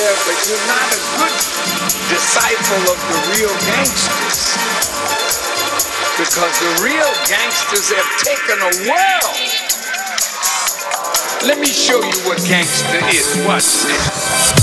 yeah, but you're not a good disciple of the real gangsters. Because the real gangsters have taken a world. Let me show you what gangster is. Watch this.